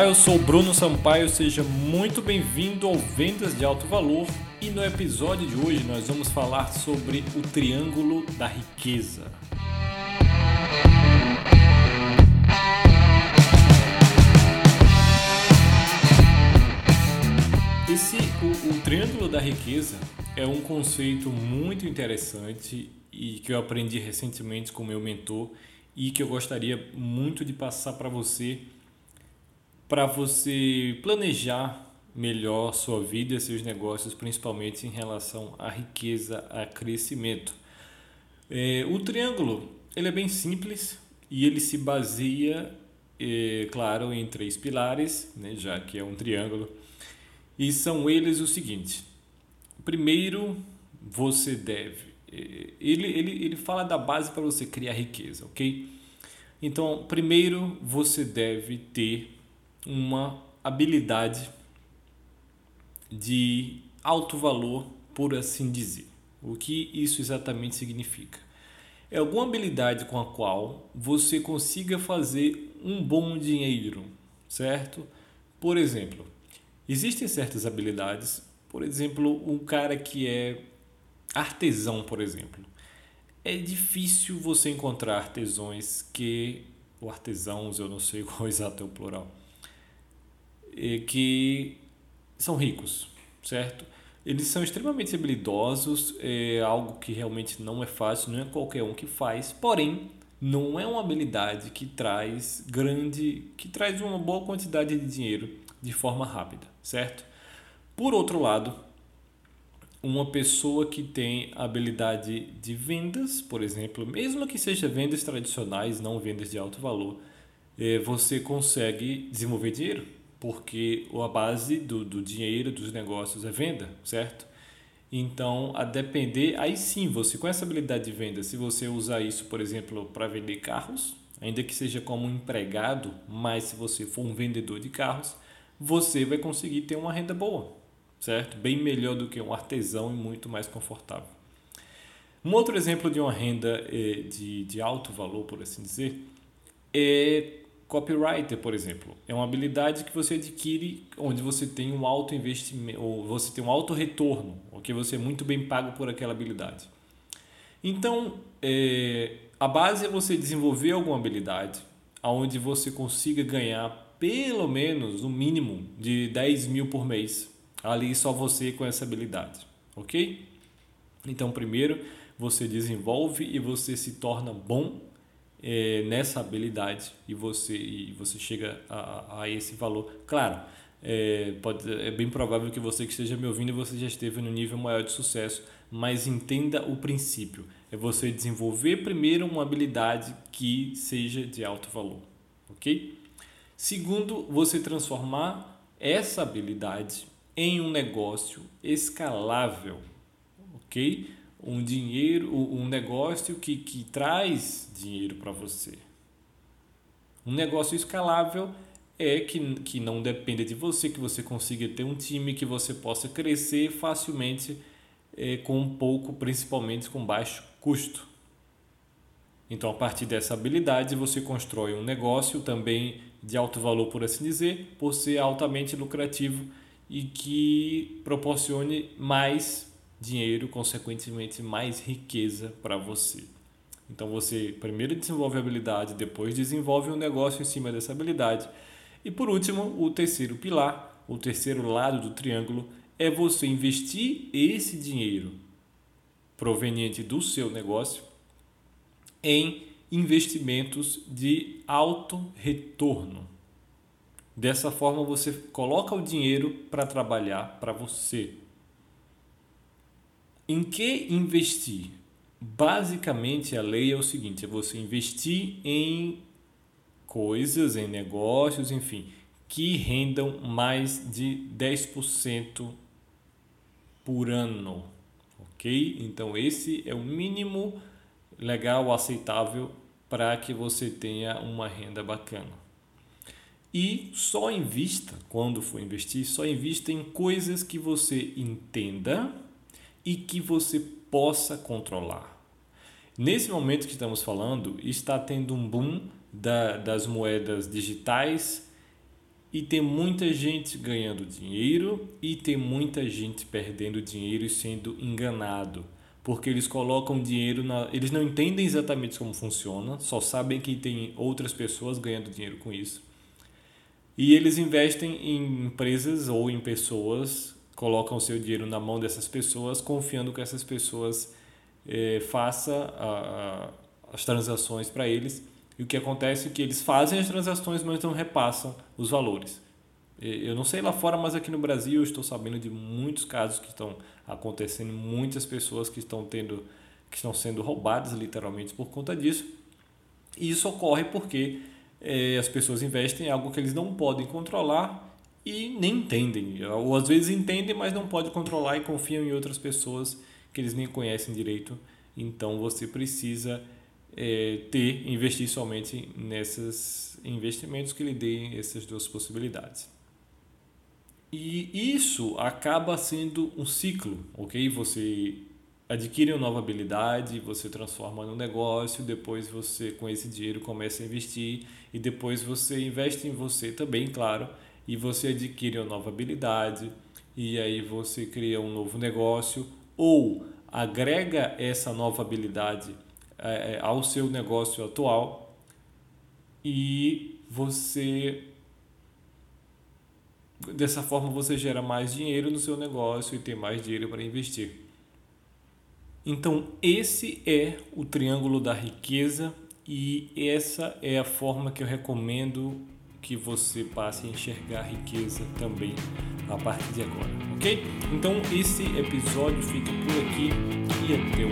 Olá, eu sou Bruno Sampaio, seja muito bem-vindo ao Vendas de Alto Valor e no episódio de hoje nós vamos falar sobre o Triângulo da Riqueza. Esse, o, o Triângulo da Riqueza é um conceito muito interessante e que eu aprendi recentemente com meu mentor e que eu gostaria muito de passar para você para você planejar melhor sua vida e seus negócios, principalmente em relação à riqueza, a crescimento. É, o triângulo ele é bem simples e ele se baseia, é, claro, em três pilares, né, já que é um triângulo. E são eles o seguinte: primeiro, você deve. É, ele, ele, ele fala da base para você criar riqueza, ok? Então, primeiro, você deve ter uma habilidade de alto valor, por assim dizer. O que isso exatamente significa? É alguma habilidade com a qual você consiga fazer um bom dinheiro, certo? Por exemplo, existem certas habilidades, por exemplo, um cara que é artesão, por exemplo. É difícil você encontrar artesãos que, ou artesãos, eu não sei qual exato é o plural, que são ricos, certo? Eles são extremamente habilidosos, é algo que realmente não é fácil, não é qualquer um que faz, porém não é uma habilidade que traz grande, que traz uma boa quantidade de dinheiro de forma rápida, certo? Por outro lado, uma pessoa que tem habilidade de vendas, por exemplo, mesmo que seja vendas tradicionais, não vendas de alto valor, é, você consegue desenvolver dinheiro porque a base do, do dinheiro dos negócios é venda, certo? Então, a depender, aí sim, você com essa habilidade de venda, se você usar isso, por exemplo, para vender carros, ainda que seja como um empregado, mas se você for um vendedor de carros, você vai conseguir ter uma renda boa, certo? Bem melhor do que um artesão e muito mais confortável. Um outro exemplo de uma renda eh, de, de alto valor, por assim dizer, é Copywriter, por exemplo, é uma habilidade que você adquire onde você tem um alto investimento, ou você tem um alto retorno, ou que você é muito bem pago por aquela habilidade. Então, é, a base é você desenvolver alguma habilidade onde você consiga ganhar pelo menos o mínimo de 10 mil por mês. Ali só você com essa habilidade, ok? Então, primeiro você desenvolve e você se torna bom é, nessa habilidade e você, e você chega a, a esse valor. Claro, é, pode, é bem provável que você que esteja me ouvindo você já esteve no nível maior de sucesso, mas entenda o princípio. É você desenvolver primeiro uma habilidade que seja de alto valor, ok? Segundo, você transformar essa habilidade em um negócio escalável, ok? Um dinheiro, um negócio que, que traz dinheiro para você. Um negócio escalável é que, que não dependa de você, que você consiga ter um time, que você possa crescer facilmente é, com pouco, principalmente com baixo custo. Então, a partir dessa habilidade, você constrói um negócio também de alto valor, por assim dizer, por ser altamente lucrativo e que proporcione mais dinheiro, consequentemente mais riqueza para você. Então você primeiro desenvolve a habilidade, depois desenvolve um negócio em cima dessa habilidade. E por último, o terceiro pilar, o terceiro lado do triângulo, é você investir esse dinheiro proveniente do seu negócio em investimentos de alto retorno. Dessa forma, você coloca o dinheiro para trabalhar para você. Em que investir? Basicamente, a lei é o seguinte: é você investir em coisas, em negócios, enfim, que rendam mais de 10% por ano. Ok? Então, esse é o mínimo legal, aceitável para que você tenha uma renda bacana. E só invista, quando for investir, só invista em coisas que você entenda e que você possa controlar. Nesse momento que estamos falando, está tendo um boom da, das moedas digitais e tem muita gente ganhando dinheiro e tem muita gente perdendo dinheiro e sendo enganado porque eles colocam dinheiro na eles não entendem exatamente como funciona só sabem que tem outras pessoas ganhando dinheiro com isso e eles investem em empresas ou em pessoas colocam o seu dinheiro na mão dessas pessoas confiando que essas pessoas eh, faça a, a, as transações para eles e o que acontece é que eles fazem as transações, mas não repassam os valores. Eu não sei lá fora, mas aqui no Brasil eu estou sabendo de muitos casos que estão acontecendo, muitas pessoas que estão tendo, que estão sendo roubadas literalmente por conta disso. E isso ocorre porque é, as pessoas investem em algo que eles não podem controlar e nem entendem. Ou às vezes entendem, mas não podem controlar e confiam em outras pessoas que eles nem conhecem direito. Então você precisa é, ter, investir somente nesses investimentos que lhe deem essas duas possibilidades. E isso acaba sendo um ciclo, ok? Você adquire uma nova habilidade, você transforma no negócio, depois você com esse dinheiro começa a investir e depois você investe em você também, claro, e você adquire uma nova habilidade e aí você cria um novo negócio ou agrega essa nova habilidade é, ao seu negócio atual e você dessa forma você gera mais dinheiro no seu negócio e tem mais dinheiro para investir. Então, esse é o triângulo da riqueza e essa é a forma que eu recomendo que você passe a enxergar riqueza também a partir de agora, ok? Então, esse episódio fica por aqui e até